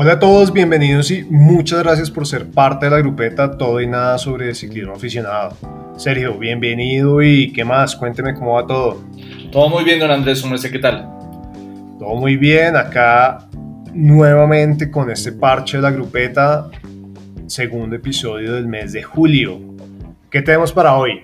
Hola a todos, bienvenidos y muchas gracias por ser parte de la grupeta Todo y Nada sobre ciclismo aficionado. Sergio, bienvenido y ¿qué más? Cuénteme cómo va todo. Todo muy bien, don Andrés, ¿cómo sé qué tal? Todo muy bien, acá nuevamente con este parche de la grupeta, segundo episodio del mes de julio. ¿Qué tenemos para hoy?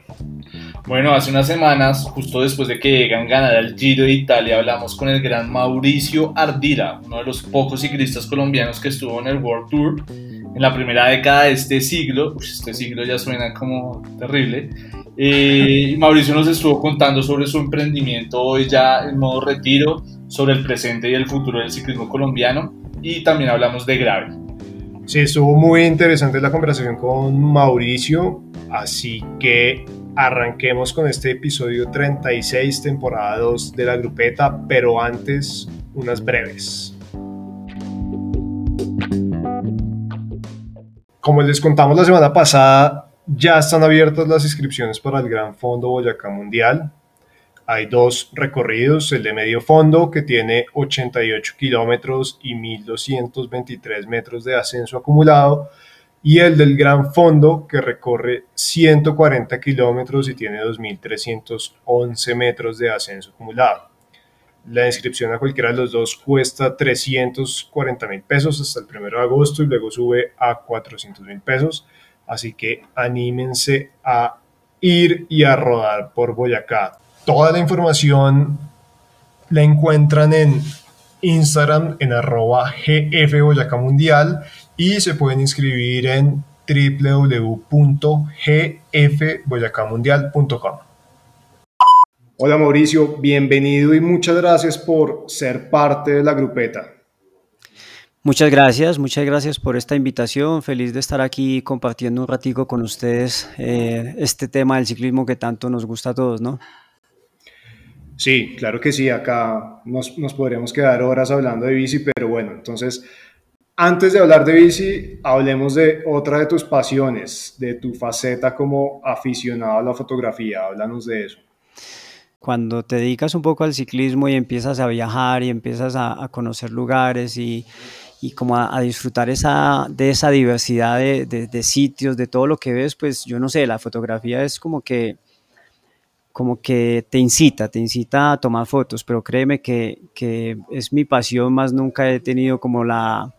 Bueno, hace unas semanas, justo después de que Egan ganara el Giro de Italia, hablamos con el gran Mauricio Ardila, uno de los pocos ciclistas colombianos que estuvo en el World Tour en la primera década de este siglo. este siglo ya suena como terrible. Eh, Mauricio nos estuvo contando sobre su emprendimiento hoy ya en modo retiro, sobre el presente y el futuro del ciclismo colombiano y también hablamos de Gravel. Sí, estuvo muy interesante la conversación con Mauricio, así que arranquemos con este episodio 36, temporada 2 de la grupeta, pero antes unas breves. Como les contamos la semana pasada, ya están abiertas las inscripciones para el Gran Fondo Boyacá Mundial. Hay dos recorridos, el de medio fondo que tiene 88 kilómetros y 1223 metros de ascenso acumulado y el del Gran Fondo que recorre 140 kilómetros y tiene 2.311 metros de ascenso acumulado. La inscripción a cualquiera de los dos cuesta 340 mil pesos hasta el 1 de agosto y luego sube a 400 mil pesos. Así que anímense a ir y a rodar por Boyacá. Toda la información la encuentran en Instagram en arroba GF y se pueden inscribir en www.gfboyacamundial.com. Hola Mauricio, bienvenido y muchas gracias por ser parte de la grupeta. Muchas gracias, muchas gracias por esta invitación. Feliz de estar aquí compartiendo un ratico con ustedes eh, este tema del ciclismo que tanto nos gusta a todos, ¿no? Sí, claro que sí. Acá nos, nos podríamos quedar horas hablando de bici, pero bueno, entonces antes de hablar de bici, hablemos de otra de tus pasiones, de tu faceta como aficionado a la fotografía. Háblanos de eso. Cuando te dedicas un poco al ciclismo y empiezas a viajar y empiezas a, conocer lugares y, y como a, disfrutar esa, de esa diversidad de, de, sitios, de todo lo que ves, pues yo no sé, la fotografía es como que como que te incita, te incita a tomar fotos, pero créeme que, que es mi pasión, más nunca he tenido como la,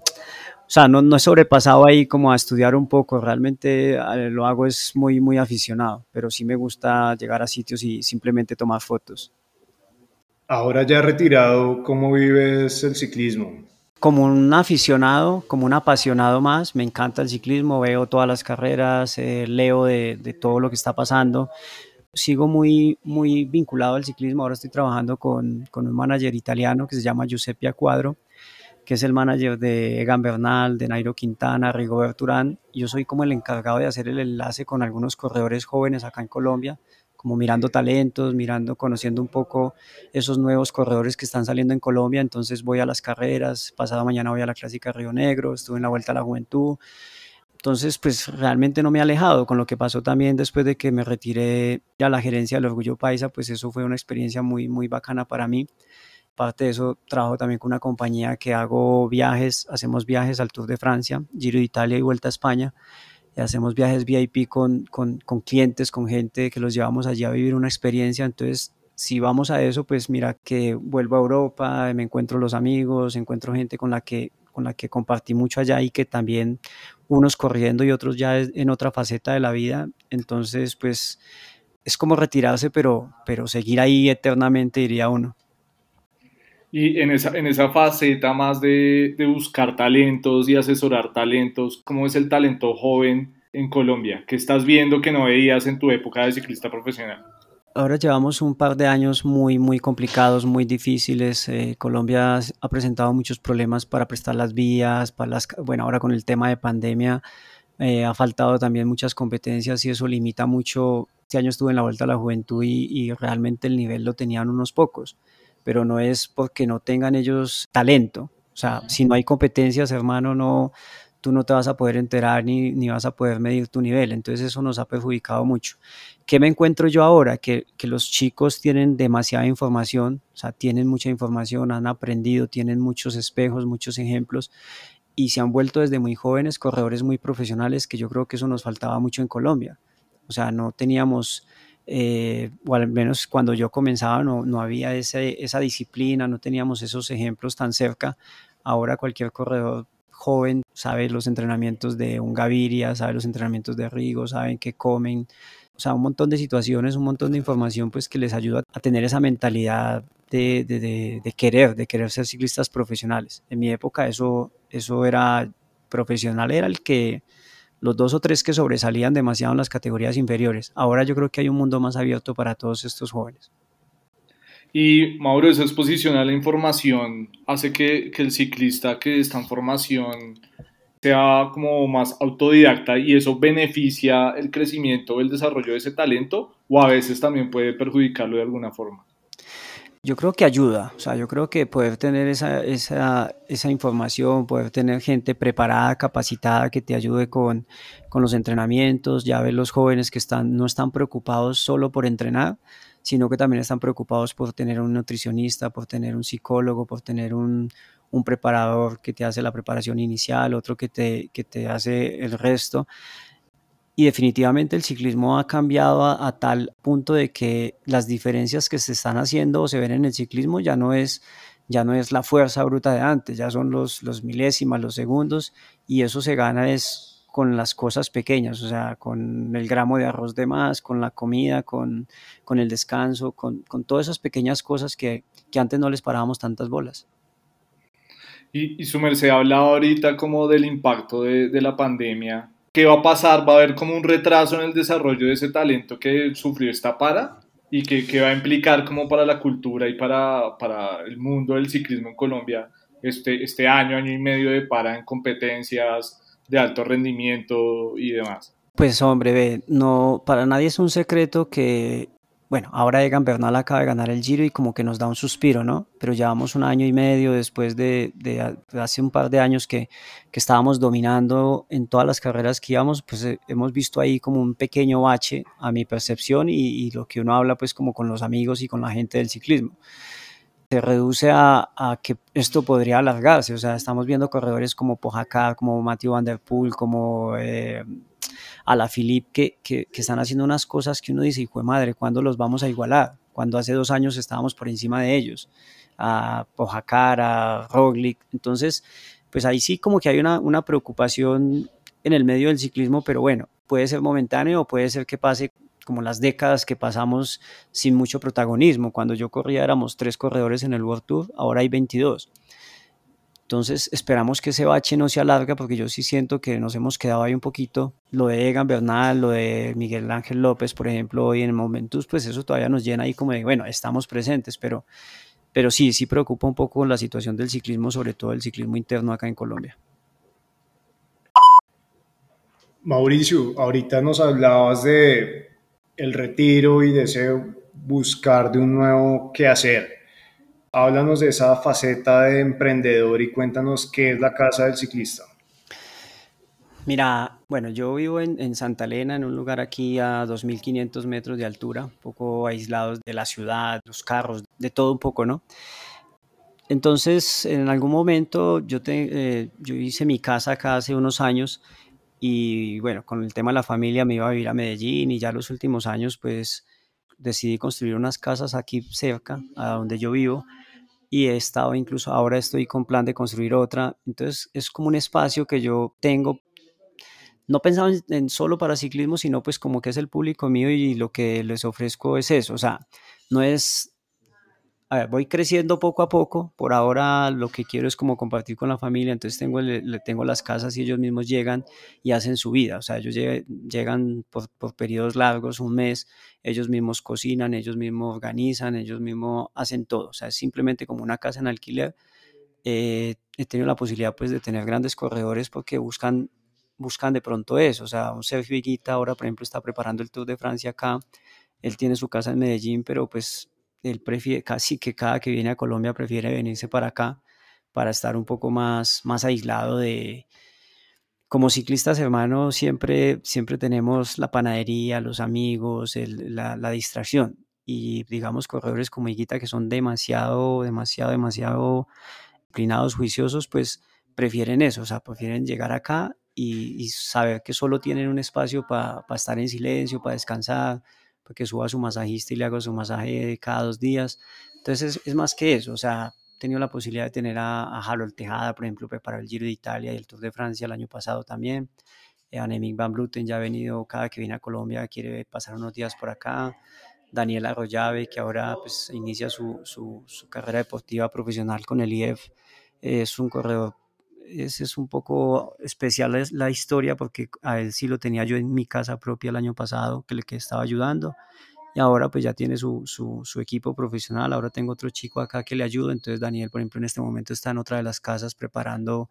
o sea, no, no he sobrepasado ahí como a estudiar un poco, realmente lo hago es muy, muy aficionado, pero sí me gusta llegar a sitios y simplemente tomar fotos. Ahora ya retirado, ¿cómo vives el ciclismo? Como un aficionado, como un apasionado más, me encanta el ciclismo, veo todas las carreras, eh, leo de, de, todo lo que está pasando. Sigo muy, muy vinculado al ciclismo, ahora estoy trabajando con, con un manager italiano que se llama Giuseppe Cuadro que es el manager de Egan Bernal, de Nairo Quintana, Rigobert Urán. Yo soy como el encargado de hacer el enlace con algunos corredores jóvenes acá en Colombia, como mirando talentos, mirando, conociendo un poco esos nuevos corredores que están saliendo en Colombia. Entonces voy a las carreras, pasado mañana voy a la Clásica Río Negro, estuve en la Vuelta a la Juventud. Entonces, pues realmente no me he alejado con lo que pasó también después de que me retiré a la gerencia del Orgullo Paisa, pues eso fue una experiencia muy, muy bacana para mí. Aparte de eso, trabajo también con una compañía que hago viajes, hacemos viajes al Tour de Francia, Giro de Italia y Vuelta a España. Y hacemos viajes VIP con, con, con clientes, con gente que los llevamos allí a vivir una experiencia. Entonces, si vamos a eso, pues mira que vuelvo a Europa, me encuentro los amigos, encuentro gente con la que con la que compartí mucho allá y que también unos corriendo y otros ya en otra faceta de la vida. Entonces, pues es como retirarse, pero, pero seguir ahí eternamente, diría uno. Y en esa, en esa faceta más de, de, buscar talentos y asesorar talentos, ¿cómo es el talento joven en Colombia? ¿Qué estás viendo que no veías en tu época de ciclista profesional? Ahora llevamos un par de años muy, muy complicados, muy difíciles. Eh, Colombia ha presentado muchos problemas para prestar las vías, para las, bueno, ahora con el tema de pandemia eh, ha faltado también muchas competencias y eso limita mucho. Este año estuve en la Vuelta a la Juventud y, y realmente el nivel lo tenían unos pocos pero no es porque no tengan ellos talento. O sea, si no hay competencias, hermano, no, tú no te vas a poder enterar ni, ni, vas a poder medir tu nivel. Entonces eso nos ha perjudicado mucho. ¿Qué me encuentro yo ahora? Que, que, los chicos tienen demasiada información, o sea, tienen mucha información, han aprendido, tienen muchos espejos, muchos ejemplos y se han vuelto desde muy jóvenes corredores muy profesionales, que yo creo que eso nos faltaba mucho en Colombia. O sea, no teníamos, eh, o al menos cuando yo comenzaba, no, no había ese, esa disciplina, no teníamos esos ejemplos tan cerca. Ahora cualquier corredor joven sabe los entrenamientos de un Gaviria, sabe los entrenamientos de Rigo, saben qué comen, o sea, un montón de situaciones, un montón de información pues que les ayuda a tener esa mentalidad de, de, de, querer, de querer ser ciclistas profesionales. En mi época eso, eso era profesional, era el que los dos o tres que sobresalían demasiado en las categorías inferiores. Ahora yo creo que hay un mundo más abierto para todos estos jóvenes. Y Mauro, esa exposición a la información hace que, el ciclista que está en formación sea como más autodidacta y eso beneficia el crecimiento o el desarrollo de ese talento o a veces también puede perjudicarlo de alguna forma? Yo creo que ayuda, o sea, yo creo que poder tener esa, esa, esa información, poder tener gente preparada, capacitada que te ayude con, con los entrenamientos, ya ver los jóvenes que están, no están preocupados solo por entrenar, sino que también están preocupados por tener un nutricionista, por tener un psicólogo, por tener un, un preparador que te hace la preparación inicial, otro que te, que te hace el resto. Y definitivamente el ciclismo ha cambiado a, tal punto de que las diferencias que se están haciendo o se ven en el ciclismo ya no es, ya no es la fuerza bruta de antes, ya son los, los milésimas, los segundos, y eso se gana es con las cosas pequeñas, o sea, con el gramo de arroz de más, con la comida, con, con el descanso, con, con todas esas pequeñas cosas que, que antes no les parábamos tantas bolas. Y, su merced ha hablado ahorita como del impacto de, la pandemia. ¿Qué va a pasar? ¿Va a haber como un retraso en el desarrollo de ese talento que sufrió esta para? ¿Y qué, qué va a implicar como para la cultura y para, para el mundo del ciclismo en Colombia este, este año, año y medio de para en competencias de alto rendimiento y demás? Pues hombre, ve, no, para nadie es un secreto que bueno, ahora Egan Bernal acaba de ganar el Giro y como que nos da un suspiro, ¿no? Pero llevamos un año y medio después de, hace un par de años que, que, estábamos dominando en todas las carreras que íbamos, pues eh, hemos visto ahí como un pequeño bache a mi percepción y, lo que uno habla pues como con los amigos y con la gente del ciclismo. Se reduce a, a que esto podría alargarse, o sea, estamos viendo corredores como Pojacar, como Matthew Van Der Poel, como... Eh, a la Philip que, que, están haciendo unas cosas que uno dice, hijo de madre, ¿cuándo los vamos a igualar? Cuando hace dos años estábamos por encima de ellos, a Pojacar, a Roglic. Entonces, pues ahí sí como que hay una, una preocupación en el medio del ciclismo, pero bueno, puede ser momentáneo o puede ser que pase como las décadas que pasamos sin mucho protagonismo. Cuando yo corría éramos tres corredores en el World Tour, ahora hay 22. Entonces esperamos que ese bache no se alargue porque yo sí siento que nos hemos quedado ahí un poquito. Lo de Egan Bernal, lo de Miguel Ángel López, por ejemplo, hoy en Momentus, pues eso todavía nos llena ahí como de, bueno, estamos presentes, pero, pero sí, sí preocupa un poco la situación del ciclismo, sobre todo el ciclismo interno acá en Colombia. Mauricio, ahorita nos hablabas de el retiro y de ese buscar de un nuevo qué hacer Háblanos de esa faceta de emprendedor y cuéntanos qué es la Casa del Ciclista. Mira, bueno, yo vivo en, Santa Elena, en un lugar aquí a 2.500 metros de altura, un poco aislados de la ciudad, los carros, de todo un poco, ¿no? Entonces, en algún momento yo, eh, yo hice mi casa acá hace unos años y bueno, con el tema de la familia me iba a vivir a Medellín y ya los últimos años pues decidí construir unas casas aquí cerca, a donde yo vivo y he estado incluso ahora estoy con plan de construir otra. Entonces es como un espacio que yo tengo, no pensaba en, solo para ciclismo, sino pues como que es el público mío y lo que les ofrezco es eso. O sea, no es a ver, voy creciendo poco a poco. Por ahora lo que quiero es como compartir con la familia. Entonces tengo, le, tengo las casas y ellos mismos llegan y hacen su vida. O sea, ellos llegan por, por, periodos largos, un mes. Ellos mismos cocinan, ellos mismos organizan, ellos mismos hacen todo. O sea, es simplemente como una casa en alquiler. Eh, he tenido la posibilidad pues de tener grandes corredores porque buscan, buscan de pronto eso. O sea, un Sergio Viguita ahora, por ejemplo, está preparando el Tour de Francia acá. Él tiene su casa en Medellín, pero pues él prefiere, casi que cada que viene a Colombia prefiere venirse para acá para estar un poco más, más aislado de... Como ciclistas hermanos siempre, siempre tenemos la panadería, los amigos, la, distracción. Y digamos corredores como Higuita que son demasiado, demasiado, demasiado inclinados, juiciosos, pues prefieren eso, o sea, prefieren llegar acá y, saber que solo tienen un espacio para estar en silencio, para descansar, para que suba su masajista y le haga su masaje cada dos días. Entonces es, más que eso, o sea, he tenido la posibilidad de tener a, a Harold Tejada, por ejemplo, para el Giro de Italia y el Tour de Francia el año pasado también. Eh, Annemiek van Bluten ya ha venido cada que viene a Colombia, quiere pasar unos días por acá. Daniel Arroyave, que ahora pues, inicia su, su, su carrera deportiva profesional con el IEF, es un corredor ese es un poco especial es la historia porque a él sí lo tenía yo en mi casa propia el año pasado, que le que estaba ayudando. Y ahora pues ya tiene su, su, su, equipo profesional. Ahora tengo otro chico acá que le ayuda. Entonces Daniel, por ejemplo, en este momento está en otra de las casas preparando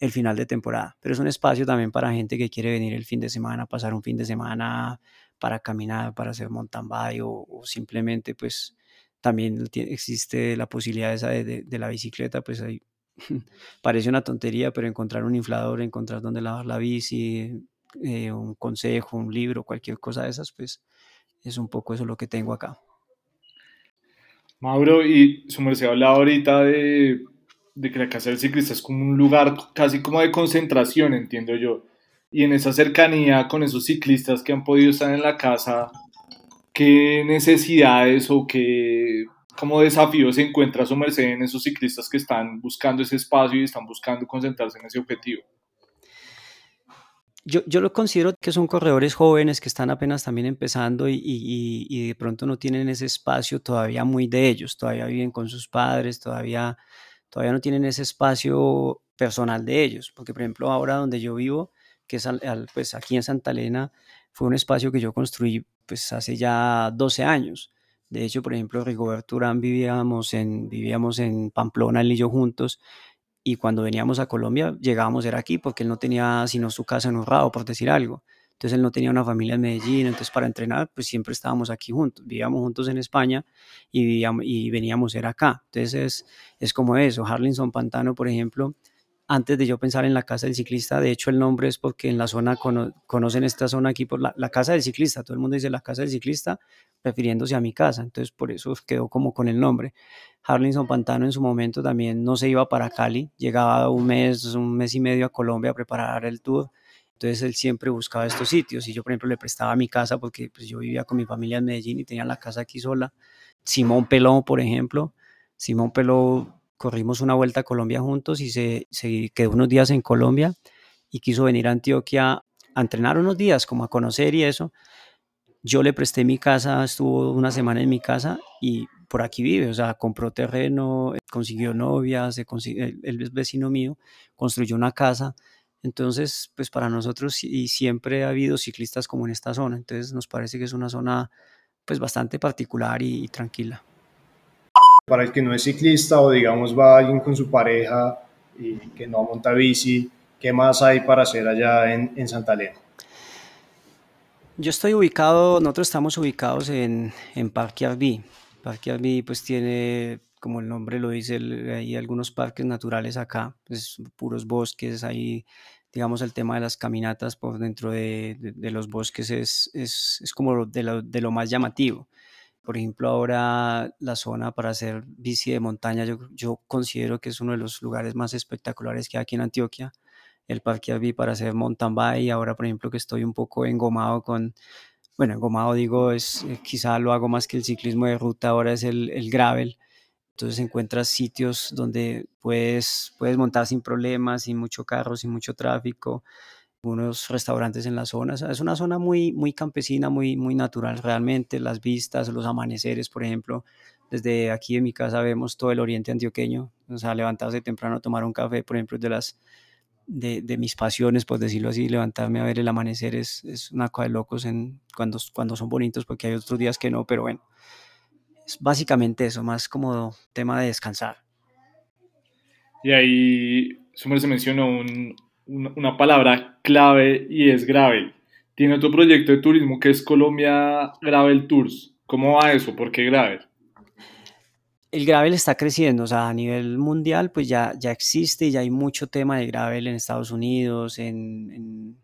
el final de temporada. Pero es un espacio también para gente que quiere venir el fin de semana, pasar un fin de semana para caminar, para hacer mountain bike o, simplemente pues también existe la posibilidad esa de, de, de la bicicleta, pues hay parece una tontería, pero encontrar un inflador, encontrar dónde lavar la bici, eh, un consejo, un libro, cualquier cosa de esas, pues es un poco eso lo que tengo acá. Mauro, y su merced hablaba ahorita de, de que la casa del ciclista es como un lugar casi como de concentración, entiendo yo. Y en esa cercanía con esos ciclistas que han podido estar en la casa, ¿qué necesidades o qué como desafío se encuentra su merced en esos ciclistas que están buscando ese espacio y están buscando concentrarse en ese objetivo? Yo, yo lo considero que son corredores jóvenes que están apenas también empezando y, y, y, de pronto no tienen ese espacio todavía muy de ellos, todavía viven con sus padres, todavía, todavía no tienen ese espacio personal de ellos, porque por ejemplo ahora donde yo vivo, que es al, pues aquí en Santa Elena, fue un espacio que yo construí pues hace ya 12 años de hecho, por ejemplo, Rigoberto Urán vivíamos en, vivíamos en Pamplona, él y yo juntos, y cuando veníamos a Colombia llegábamos era aquí porque él no tenía sino su casa en Urrao, por decir algo. Entonces él no tenía una familia en Medellín, entonces para entrenar pues siempre estábamos aquí juntos, vivíamos juntos en España y, vivíamos, y veníamos era acá. Entonces es, es como eso, Harlinson Pantano, por ejemplo, antes de yo pensar en la casa del ciclista, de hecho el nombre es porque en la zona conocen esta zona aquí por la, casa del ciclista, todo el mundo dice la casa del ciclista, refiriéndose a mi casa, entonces por eso quedó como con el nombre. Harlinson Pantano en su momento también no se iba para Cali, llegaba un mes, un mes y medio a Colombia a preparar el tour, entonces él siempre buscaba estos sitios y yo por ejemplo le prestaba mi casa porque pues, yo vivía con mi familia en Medellín y tenía la casa aquí sola. Simón Pelón, por ejemplo, Simón Pelón corrimos una vuelta a Colombia juntos y se, quedó unos días en Colombia y quiso venir a Antioquia a entrenar unos días, como a conocer y eso. Yo le presté mi casa, estuvo una semana en mi casa y por aquí vive, o sea, compró terreno, consiguió novia, se consiguió, él es vecino mío, construyó una casa. Entonces, pues para nosotros y siempre ha habido ciclistas como en esta zona, entonces nos parece que es una zona pues bastante particular y tranquila para el que no es ciclista o digamos va alguien con su pareja y que no monta bici, ¿qué más hay para hacer allá en, en Santa Elena? Yo estoy ubicado, nosotros estamos ubicados en, Parque Arví. Parque Arví pues tiene, como el nombre lo dice, hay algunos parques naturales acá, pues puros bosques, hay digamos el tema de las caminatas por dentro de, los bosques es, es, es como lo, de lo más llamativo. Por ejemplo, ahora la zona para hacer bici de montaña, yo, considero que es uno de los lugares más espectaculares que hay aquí en Antioquia. El Parque Avi para hacer mountain bike. Ahora, por ejemplo, que estoy un poco engomado con, bueno, engomado digo, es eh, quizá lo hago más que el ciclismo de ruta, ahora es el, el gravel. Entonces encuentras sitios donde puedes, puedes montar sin problemas, sin mucho carro, sin mucho tráfico unos restaurantes en la zona. Es una zona muy, muy campesina, muy, muy natural realmente. Las vistas, los amaneceres, por ejemplo. Desde aquí en mi casa vemos todo el oriente antioqueño. O sea, levantarse temprano a tomar un café, por ejemplo, de las de, de, mis pasiones, por decirlo así, levantarme a ver el amanecer es, es una cosa de locos en, cuando, cuando son bonitos, porque hay otros días que no, pero bueno, es básicamente eso, más como tema de descansar. Y ahí, Sumer se mencionó un, una, palabra clave y es Gravel. Tiene otro proyecto de turismo que es Colombia Gravel Tours. ¿Cómo va eso? ¿Por qué Gravel? El gravel está creciendo, o sea, a nivel mundial pues ya, ya existe, ya hay mucho tema de gravel en Estados Unidos, en,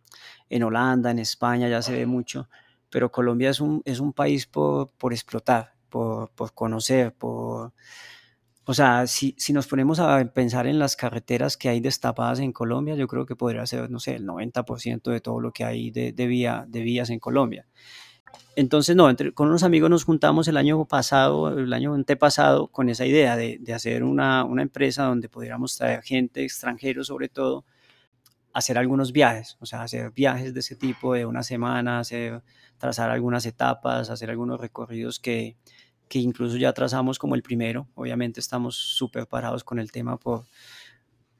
en, Holanda, en España, ya se ve mucho, pero Colombia es un, es un país por, por explotar, por, por conocer, por, O sea, si, si, nos ponemos a pensar en las carreteras que hay destapadas en Colombia, yo creo que podría ser, no sé, el 90% de todo lo que hay de, de, vía, de vías en Colombia. Entonces, no, con unos amigos nos juntamos el año pasado, el año antepasado, con esa idea de, de hacer una, una, empresa donde pudiéramos traer gente, extranjero sobre todo, hacer algunos viajes, o sea, hacer viajes de ese tipo de una semana, hacer, trazar algunas etapas, hacer algunos recorridos que, que incluso ya trazamos como el primero. Obviamente estamos súper parados con el tema por...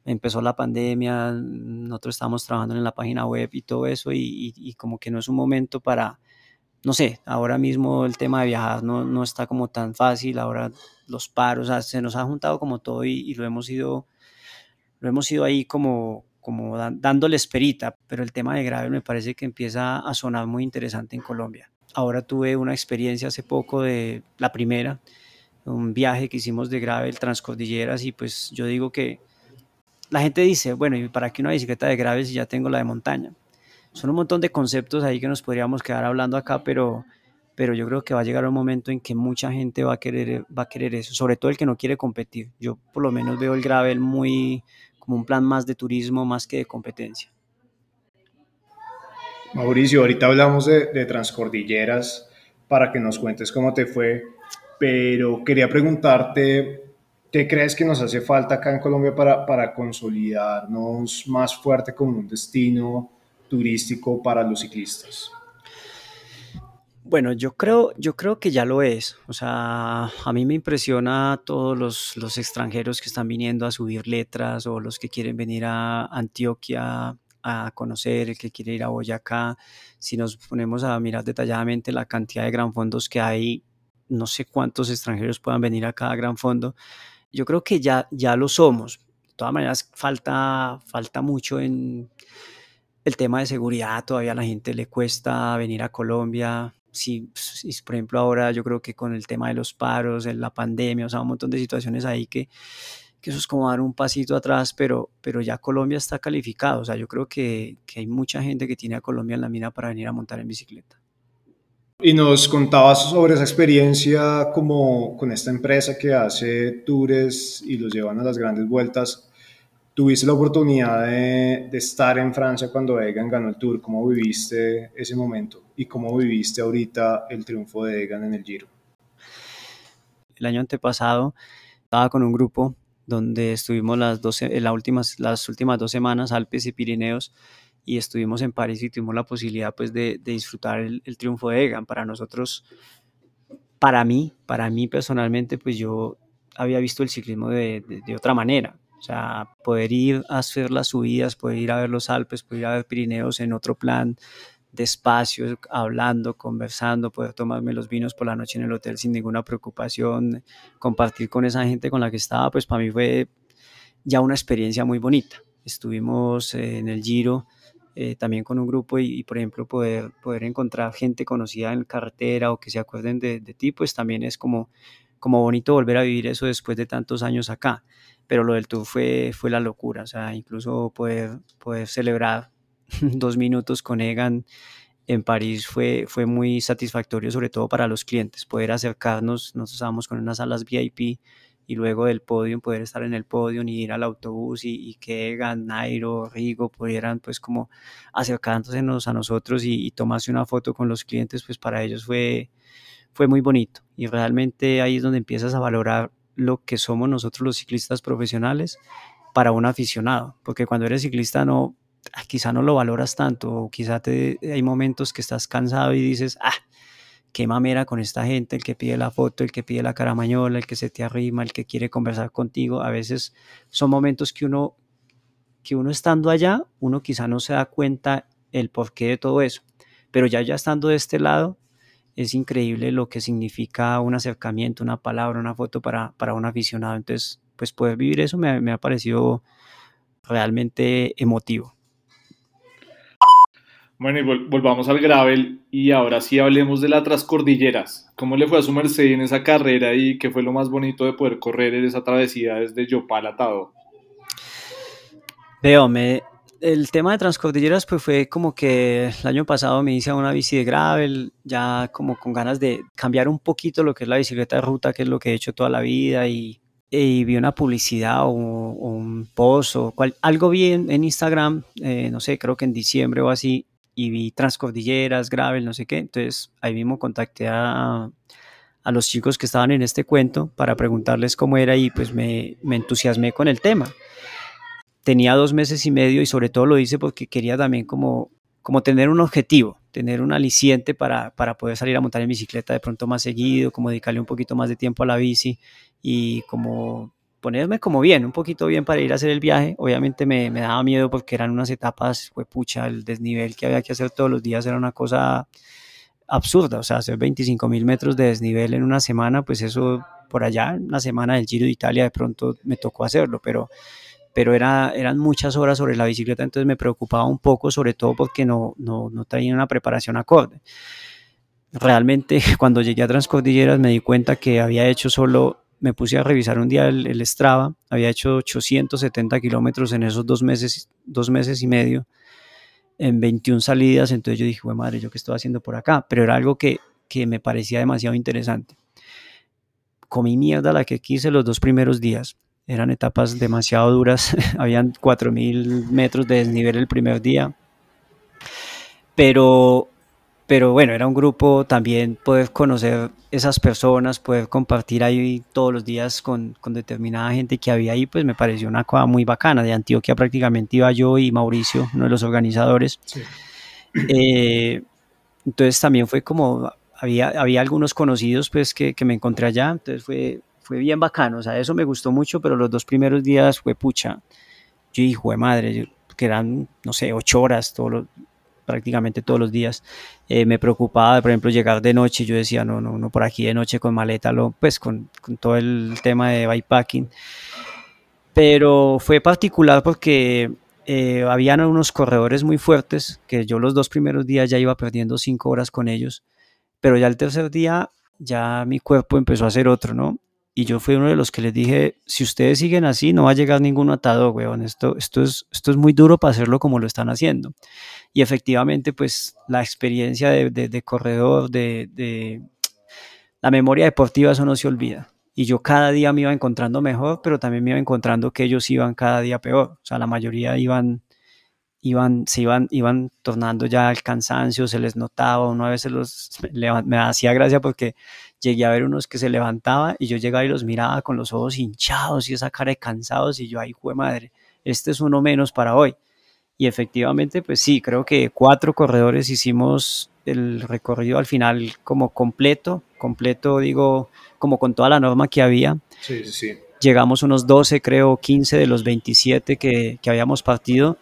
Empezó la pandemia, nosotros estamos trabajando en la página web y todo eso y, y, y como que no es un momento para, no sé, ahora mismo el tema de viajar no, no está como tan fácil, ahora los paros, o sea, se nos ha juntado como todo y, y, lo hemos ido, lo hemos ido ahí como, como dándole esperita, pero el tema de grave me parece que empieza a sonar muy interesante en Colombia. Ahora tuve una experiencia hace poco de la primera, un viaje que hicimos de gravel transcordilleras y pues yo digo que la gente dice, bueno, ¿y para qué una bicicleta de gravel si ya tengo la de montaña? Son un montón de conceptos ahí que nos podríamos quedar hablando acá, pero, pero yo creo que va a llegar un momento en que mucha gente va a querer, va a querer eso, sobre todo el que no quiere competir. Yo por lo menos veo el gravel muy como un plan más de turismo más que de competencia. Mauricio, ahorita hablamos de, transcordilleras para que nos cuentes cómo te fue, pero quería preguntarte, ¿qué crees que nos hace falta acá en Colombia para, para consolidarnos más fuerte como un destino turístico para los ciclistas? Bueno, yo creo, yo creo que ya lo es. O sea, a mí me impresiona todos los, los extranjeros que están viniendo a subir letras o los que quieren venir a Antioquia a conocer, el que quiere ir a Boyacá. Si nos ponemos a mirar detalladamente la cantidad de gran fondos que hay, no sé cuántos extranjeros puedan venir a cada gran fondo. Yo creo que ya, ya lo somos. De todas maneras, falta, falta mucho en el tema de seguridad. Todavía a la gente le cuesta venir a Colombia. Si, si, por ejemplo, ahora yo creo que con el tema de los paros, la pandemia, o sea, un montón de situaciones ahí que, que eso es como dar un pasito atrás, pero, pero ya Colombia está calificado. O sea, yo creo que, que hay mucha gente que tiene a Colombia en la mina para venir a montar en bicicleta. Y nos contabas sobre esa experiencia como con esta empresa que hace tours y los llevan a las grandes vueltas. Tuviste la oportunidad de, de estar en Francia cuando Egan ganó el Tour. ¿Cómo viviste ese momento? ¿Y cómo viviste ahorita el triunfo de Egan en el Giro? El año antepasado estaba con un grupo donde estuvimos las, 12, las, últimas, las últimas dos semanas, Alpes y Pirineos, y estuvimos en París y tuvimos la posibilidad pues, de, de disfrutar el, el, triunfo de Egan. Para nosotros, para mí, para mí personalmente, pues yo había visto el ciclismo de, de, de otra manera. O sea, poder ir a hacer las subidas, poder ir a ver los Alpes, poder ir a ver Pirineos en otro plan, despacio, hablando, conversando, poder tomarme los vinos por la noche en el hotel sin ninguna preocupación, compartir con esa gente con la que estaba, pues para mí fue ya una experiencia muy bonita. Estuvimos eh, en el Giro eh, también con un grupo y, y, por ejemplo, poder, poder encontrar gente conocida en carretera o que se acuerden de, de ti, pues también es como, como bonito volver a vivir eso después de tantos años acá. Pero lo del tour fue, fue la locura, o sea, incluso poder, poder celebrar dos minutos con Egan en París fue, fue muy satisfactorio, sobre todo para los clientes, poder acercarnos, nosotros estábamos con unas salas VIP y luego del podio poder estar en el podio y ir al autobús y, y, que Egan, Nairo, Rigo pudieran pues como acercándose a nosotros y, y, tomarse una foto con los clientes, pues para ellos fue, fue muy bonito. Y realmente ahí es donde empiezas a valorar lo que somos nosotros los ciclistas profesionales para un aficionado, porque cuando eres ciclista no, quizá no lo valoras tanto, o quizá te, hay momentos que estás cansado y dices, ah, qué mamera con esta gente, el que pide la foto, el que pide la caramañola, el que se te arrima, el que quiere conversar contigo. A veces son momentos que uno, que uno estando allá, uno quizá no se da cuenta el porqué de todo eso, pero ya ya estando de este lado, es increíble lo que significa un acercamiento, una palabra, una foto para, para un aficionado. Entonces, pues poder vivir eso me ha parecido realmente emotivo. Bueno, y vol volvamos al gravel y ahora sí hablemos de las Transcordilleras. ¿Cómo le fue a su merced en esa carrera y qué fue lo más bonito de poder correr en esa travesía desde Yopal a Tado? Veo, me, el tema de Transcordilleras pues fue como que el año pasado me hice una bici de gravel, ya como con ganas de cambiar un poquito lo que es la bicicleta de ruta, que es lo que he hecho toda la vida y vi una publicidad o, un post o cual, algo vi en, Instagram, eh, no sé, creo que en diciembre o así, y vi transcordilleras, gravel, no sé qué. Entonces ahí mismo contacté a, a los chicos que estaban en este cuento para preguntarles cómo era y pues me, me entusiasmé con el tema. Tenía dos meses y medio y sobre todo lo hice porque quería también como, como tener un objetivo, tener un aliciente para, para poder salir a montar en bicicleta de pronto más seguido, como dedicarle un poquito más de tiempo a la bici y como ponerme como bien, un poquito bien para ir a hacer el viaje. Obviamente me, daba miedo porque eran unas etapas, fue pucha, el desnivel que había que hacer todos los días era una cosa absurda, o sea, hacer 25 mil metros de desnivel en una semana, pues eso por allá, una semana del Giro de Italia de pronto me tocó hacerlo, pero, pero era, eran muchas horas sobre la bicicleta, entonces me preocupaba un poco, sobre todo porque no, no, no tenía una preparación acorde. Realmente cuando llegué a Transcordilleras me di cuenta que había hecho solo me puse a revisar un día el, Strava, había hecho 870 kilómetros en esos dos meses, dos meses y medio, en 21 salidas, entonces yo dije, bueno, madre, ¿yo qué estoy haciendo por acá? Pero era algo que, que me parecía demasiado interesante. Comí mierda la que quise los dos primeros días, eran etapas demasiado duras, habían 4.000 metros de desnivel el primer día, pero pero bueno, era un grupo también poder conocer esas personas, poder compartir ahí todos los días con, con, determinada gente que había ahí, pues me pareció una cosa muy bacana. De Antioquia prácticamente iba yo y Mauricio, uno de los organizadores. Eh, entonces también fue como, había, había algunos conocidos pues que, que, me encontré allá, entonces fue, fue bien bacano, o sea, eso me gustó mucho, pero los dos primeros días fue pucha. Yo dije, madre, que eran, no sé, ocho horas, todos los, prácticamente todos los días. Eh, me preocupaba, por ejemplo, llegar de noche. Yo decía, no, no, no por aquí de noche con maleta, lo, pues con, con todo el tema de bikepacking. Pero fue particular porque eh, habían unos corredores muy fuertes que yo los dos primeros días ya iba perdiendo cinco horas con ellos, pero ya el tercer día ya mi cuerpo empezó a hacer otro, ¿no? Y yo fui uno de los que les dije, si ustedes siguen así, no va a llegar ningún atado, weón. Esto, esto, es, esto es muy duro para hacerlo como lo están haciendo. Y efectivamente, pues la experiencia de, de, corredor, de, de, la memoria deportiva, eso no se olvida. Y yo cada día me iba encontrando mejor, pero también me iba encontrando que ellos iban cada día peor. O sea, la mayoría iban, iban, se iban, iban tornando ya al cansancio, se les notaba, uno a veces los, me hacía gracia porque llegué a ver unos que se levantaba y yo llegaba y los miraba con los ojos hinchados y esa cara de cansados y yo, ay, jue madre, este es uno menos para hoy. Y efectivamente, pues sí, creo que cuatro corredores hicimos el recorrido al final como completo, completo digo, como con toda la norma que había. Sí, sí, sí. Llegamos unos 12, creo, 15 de los 27 que, que habíamos partido,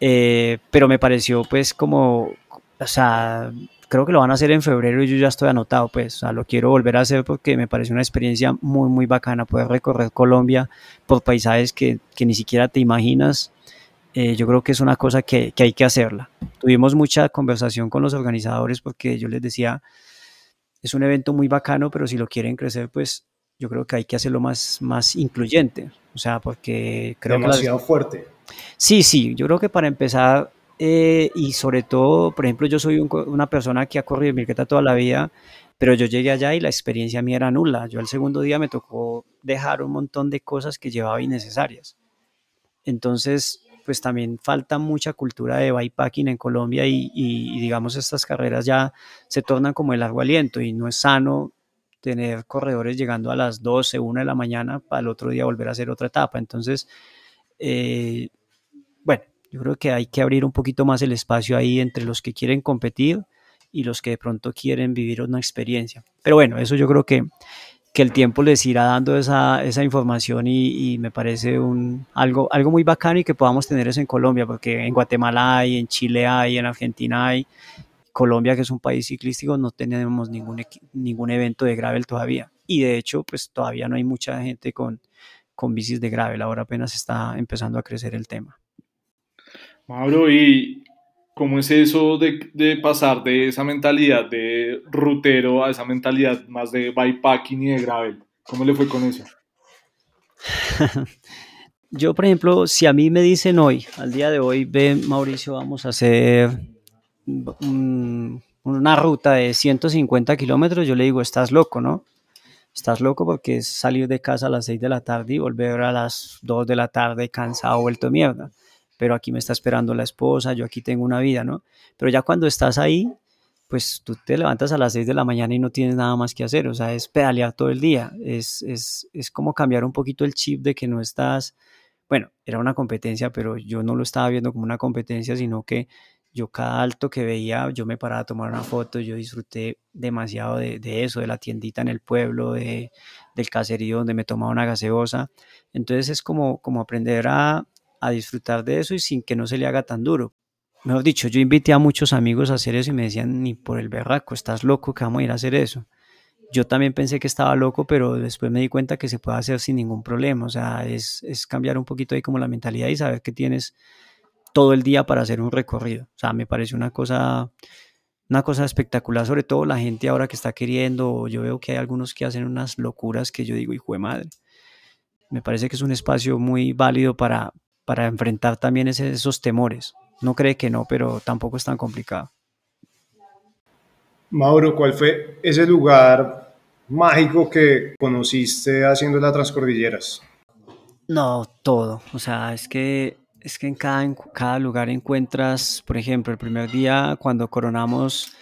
eh, pero me pareció pues como, o sea, creo que lo van a hacer en febrero y yo ya estoy anotado, pues, o sea, lo quiero volver a hacer porque me parece una experiencia muy, muy bacana poder recorrer Colombia por paisajes que, que ni siquiera te imaginas. Eh, yo creo que es una cosa que, que, hay que hacerla. Tuvimos mucha conversación con los organizadores porque yo les decía, es un evento muy bacano, pero si lo quieren crecer, pues yo creo que hay que hacerlo más, más incluyente. O sea, porque creo Demasiado fuerte. Sí, sí, yo creo que para empezar eh, y sobre todo, por ejemplo, yo soy una persona que ha corrido en bicicleta toda la vida, pero yo llegué allá y la experiencia mía era nula. Yo el segundo día me tocó dejar un montón de cosas que llevaba innecesarias. Entonces, pues también falta mucha cultura de bikepacking en Colombia y, digamos estas carreras ya se tornan como el largo aliento y no es sano tener corredores llegando a las 12, 1 de la mañana para el otro día volver a hacer otra etapa. Entonces, eh, yo creo que hay que abrir un poquito más el espacio ahí entre los que quieren competir y los que de pronto quieren vivir una experiencia. Pero bueno, eso yo creo que, que el tiempo les irá dando esa, esa información y, me parece un, algo, algo muy bacano y que podamos tener eso en Colombia, porque en Guatemala hay, en Chile hay, en Argentina hay. Colombia, que es un país ciclístico, no tenemos ningún, ningún evento de gravel todavía. Y de hecho, pues todavía no hay mucha gente con, con bicis de gravel. Ahora apenas está empezando a crecer el tema. Mauro, ¿y cómo es eso de, pasar de esa mentalidad de rutero a esa mentalidad más de bikepacking y de gravel? ¿Cómo le fue con eso? Yo, por ejemplo, si a mí me dicen hoy, al día de hoy, ven Mauricio, vamos a hacer una ruta de 150 kilómetros, yo le digo, estás loco, ¿no? estás loco porque es salir de casa a las 6 de la tarde y volver a las 2 de la tarde cansado, vuelto mierda. Pero aquí me está esperando la esposa, yo aquí tengo una vida, ¿no? Pero ya cuando estás ahí, pues tú te levantas a las 6 de la mañana y no tienes nada más que hacer, o sea, es pedalear todo el día, es, es, es como cambiar un poquito el chip de que no estás, bueno, era una competencia, pero yo no lo estaba viendo como una competencia, sino que yo cada alto que veía, yo me paraba a tomar una foto, yo disfruté demasiado de, de eso, de la tiendita en el pueblo, de, del caserío donde me tomaba una gaseosa. Entonces es como, como aprender a, a disfrutar de eso y sin que no se le haga tan duro. Mejor dicho, yo invité a muchos amigos a hacer eso y me decían, ni por el berraco, estás loco que vamos a ir a hacer eso. Yo también pensé que estaba loco, pero después me di cuenta que se puede hacer sin ningún problema. O sea, es, es cambiar un poquito ahí como la mentalidad y saber que tienes todo el día para hacer un recorrido. O sea, me parece una cosa, una cosa espectacular, sobre todo la gente ahora que está queriendo. Yo veo que hay algunos que hacen unas locuras que yo digo, hijo de madre. Me parece que es un espacio muy válido para, para enfrentar también ese, esos temores. No cree que no, pero tampoco es tan complicado. Mauro, ¿cuál fue ese lugar mágico que conociste haciendo las transcordilleras? No, todo. O sea, es que es que en cada, en cada lugar encuentras, por ejemplo, el primer día cuando coronamos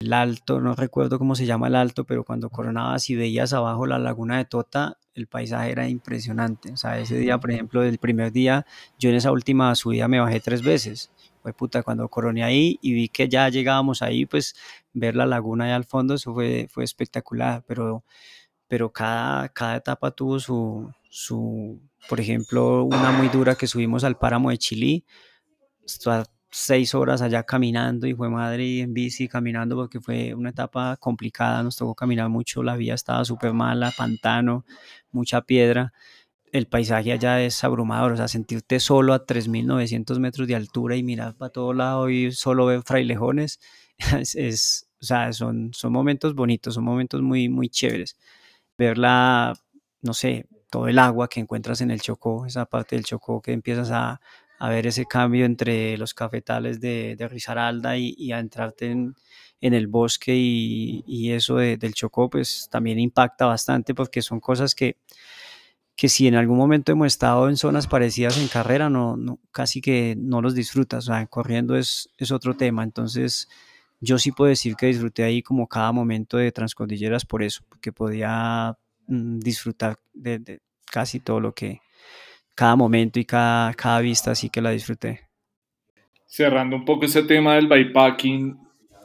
el alto, no recuerdo cómo se llama el alto, pero cuando coronabas y veías abajo la laguna de Tota, el paisaje era impresionante. O sea, ese día, por ejemplo, del primer día, yo en esa última subida me bajé tres veces. Fue puta, cuando coroné ahí y vi que ya llegábamos ahí, pues ver la laguna allá al fondo, eso fue, fue espectacular, pero, pero cada, cada etapa tuvo su, su, por ejemplo, una muy dura que subimos al páramo de Chile, seis horas allá caminando y fue madre en bici caminando porque fue una etapa complicada, nos tocó caminar mucho, la vía estaba súper mala, pantano, mucha piedra, el paisaje allá es abrumador, o sea, sentirte solo a 3.900 metros de altura y mirar para todo lado y solo ver frailejones, es, es, o sea, son, son momentos bonitos, son momentos muy, muy chéveres. Verla, no sé, todo el agua que encuentras en el Chocó, esa parte del Chocó que empiezas a, a ver ese cambio entre los cafetales de, de Risaralda y, a entrarte en, el bosque y, eso de, del Chocó, pues también impacta bastante porque son cosas que, que si en algún momento hemos estado en zonas parecidas en carrera, no, casi que no los disfrutas, o sea, corriendo es, es otro tema, entonces yo sí puedo decir que disfruté ahí como cada momento de Transcordilleras por eso, porque podía mm, disfrutar de, casi todo lo que, cada momento y cada, cada vista, así que la disfruté. Cerrando un poco ese tema del bikepacking,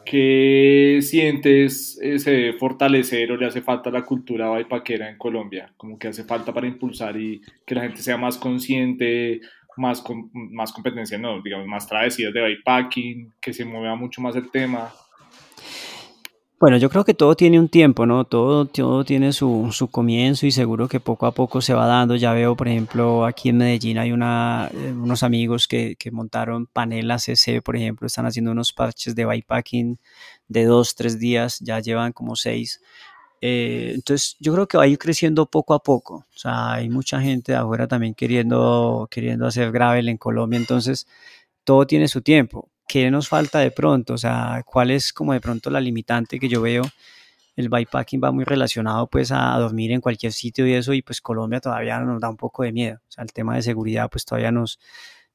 ¿qué sientes eh, se debe fortalecer o le hace falta la cultura bikepackera en Colombia? Como que hace falta para impulsar y que la gente sea más consciente, más, com más competencia, no, digamos, más travesías de bikepacking, que se mueva mucho más el tema. Bueno, yo creo que todo tiene un tiempo, ¿no? Todo, todo tiene su, su, comienzo y seguro que poco a poco se va dando. Ya veo, por ejemplo, aquí en Medellín hay una, eh, unos amigos que, que montaron Panela CC, por ejemplo, están haciendo unos parches de bikepacking de dos, tres días, ya llevan como seis. Eh, entonces, yo creo que va a ir creciendo poco a poco. O sea, hay mucha gente afuera también queriendo, queriendo hacer gravel en Colombia, entonces todo tiene su tiempo ¿qué nos falta de pronto? O sea, ¿cuál es como de pronto la limitante que yo veo? El bikepacking va muy relacionado pues a dormir en cualquier sitio y eso y pues Colombia todavía nos da un poco de miedo. O sea, el tema de seguridad pues todavía nos,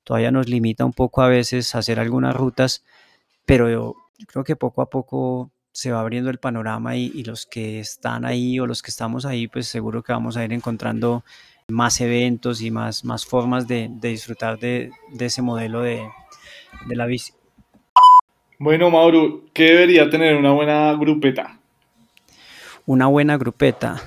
todavía nos limita un poco a veces a hacer algunas rutas, pero yo, yo creo que poco a poco se va abriendo el panorama y, y, los que están ahí o los que estamos ahí pues seguro que vamos a ir encontrando más eventos y más, más formas de, de disfrutar de, de ese modelo de, de la bici. Bueno, Mauro, ¿qué debería tener una buena grupeta? Una buena grupeta.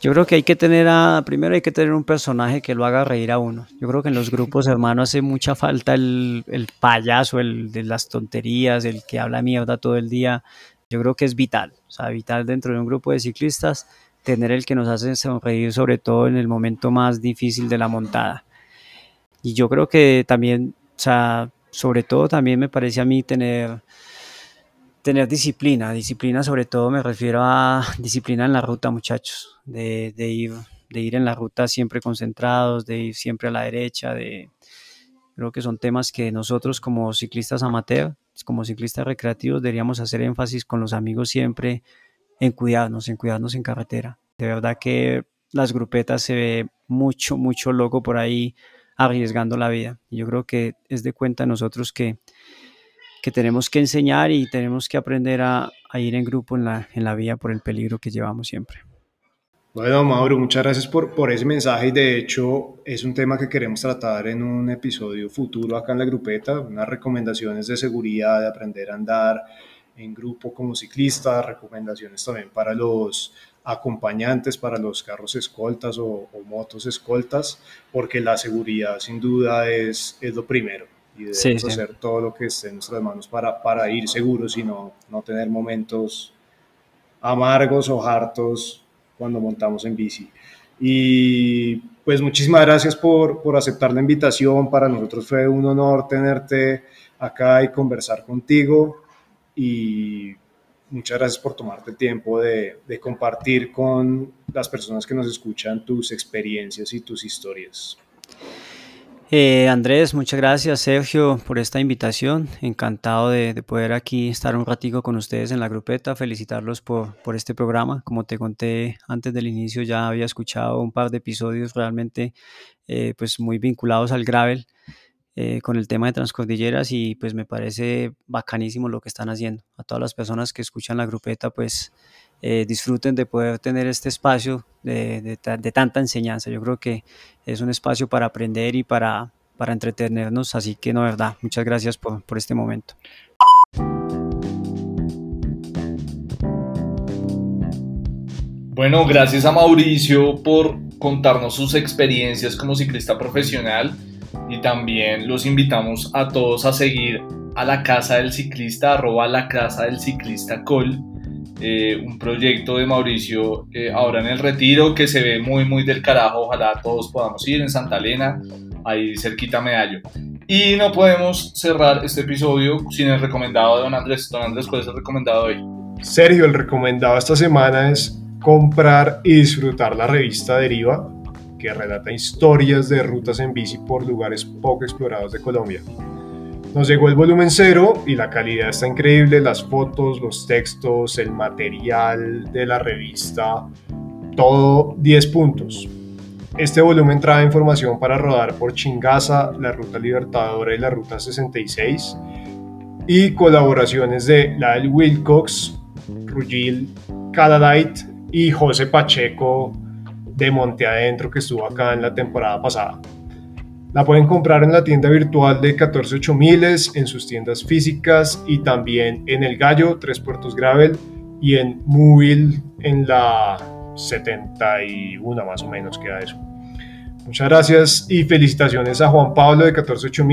Yo creo que hay que tener a, primero hay que tener un personaje que lo haga reír a uno. Yo creo que en los grupos hermanos hace mucha falta el, el payaso, el de las tonterías, el que habla mierda todo el día. Yo creo que es vital, o sea, vital dentro de un grupo de ciclistas tener el que nos hace sonreír, sobre todo en el momento más difícil de la montada. Y yo creo que también, o sea, sobre todo también me parece a mí tener, tener disciplina. Disciplina sobre todo me refiero a disciplina en la ruta, muchachos, de, de, ir, de ir en la ruta siempre concentrados, de ir siempre a la derecha, de... Creo que son temas que nosotros como ciclistas amateur, como ciclistas recreativos, deberíamos hacer énfasis con los amigos siempre en cuidarnos, en cuidarnos en carretera. De verdad que las grupetas se ve mucho, mucho loco por ahí arriesgando la vida. Yo creo que es de cuenta nosotros que, que tenemos que enseñar y tenemos que aprender a, a ir en grupo en la, en la vía por el peligro que llevamos siempre. Bueno, Mauro, muchas gracias por, por ese mensaje y de hecho es un tema que queremos tratar en un episodio futuro acá en la grupeta, unas recomendaciones de seguridad, de aprender a andar en grupo como ciclista, recomendaciones también para los acompañantes, para los carros escoltas o, motos escoltas, porque la seguridad sin duda es, es lo primero y debemos hacer todo lo que esté en nuestras manos para, para ir seguros y no, no tener momentos amargos o hartos cuando montamos en bici. Y pues muchísimas gracias por, por aceptar la invitación. Para nosotros fue un honor tenerte acá y conversar contigo. Y muchas gracias por tomarte el tiempo de, de, compartir con las personas que nos escuchan tus experiencias y tus historias. Eh, Andrés, muchas gracias Sergio por esta invitación. Encantado de, poder aquí estar un ratico con ustedes en la grupeta. Felicitarlos por, por, este programa. Como te conté antes del inicio, ya había escuchado un par de episodios realmente eh, pues muy vinculados al gravel eh, con el tema de transcordilleras y pues me parece bacanísimo lo que están haciendo. A todas las personas que escuchan la grupeta pues eh, disfruten de poder tener este espacio de, de, tanta enseñanza. Yo creo que es un espacio para aprender y para, para entretenernos, así que no, verdad, muchas gracias por, por este momento. Bueno, gracias a Mauricio por contarnos sus experiencias como ciclista profesional y también los invitamos a todos a seguir a la casa del ciclista, arroba la casa del ciclista col eh, un proyecto de Mauricio eh, ahora en el retiro que se ve muy muy del carajo, ojalá todos podamos ir en Santa Elena, ahí cerquita Medallo. Y no podemos cerrar este episodio sin el recomendado de Don Andrés. Don Andrés, ¿cuál es el recomendado hoy? Sergio, el recomendado esta semana es comprar y disfrutar la revista Deriva, que relata historias de rutas en bici por lugares poco explorados de Colombia. Nos llegó el volumen cero y la calidad está increíble, las fotos, los textos, el material de la revista, todo 10 puntos. Este volumen trae información para rodar por Chingaza, la Ruta Libertadora y la Ruta 66 y colaboraciones de Lyle Wilcox, Rugil Cadadite y José Pacheco de Monte Adentro que estuvo acá en la temporada pasada. La pueden comprar en la tienda virtual de 148 en sus tiendas físicas y también en El Gallo, Tres Puertos Gravel y en Móvil en la 71 más o menos queda eso. Muchas gracias y felicitaciones a Juan Pablo de 148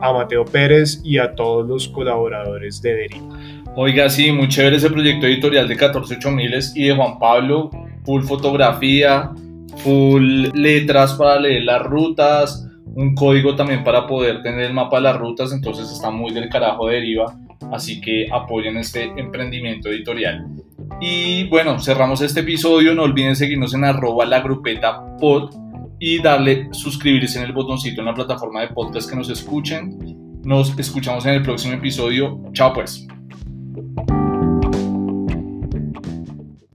a Mateo Pérez y a todos los colaboradores de Deriva. Oiga, sí, muy chévere ese proyecto editorial de 148 y de Juan Pablo, full fotografía, full letras para leer las rutas, un código también para poder tener el mapa de las rutas, entonces está muy del carajo de deriva, así que apoyen este emprendimiento editorial. Y bueno, cerramos este episodio, no olviden seguirnos en arroba la grupeta pod y darle suscribirse en el botoncito en la plataforma de podcast que nos escuchen. Nos escuchamos en el próximo episodio. Chao pues.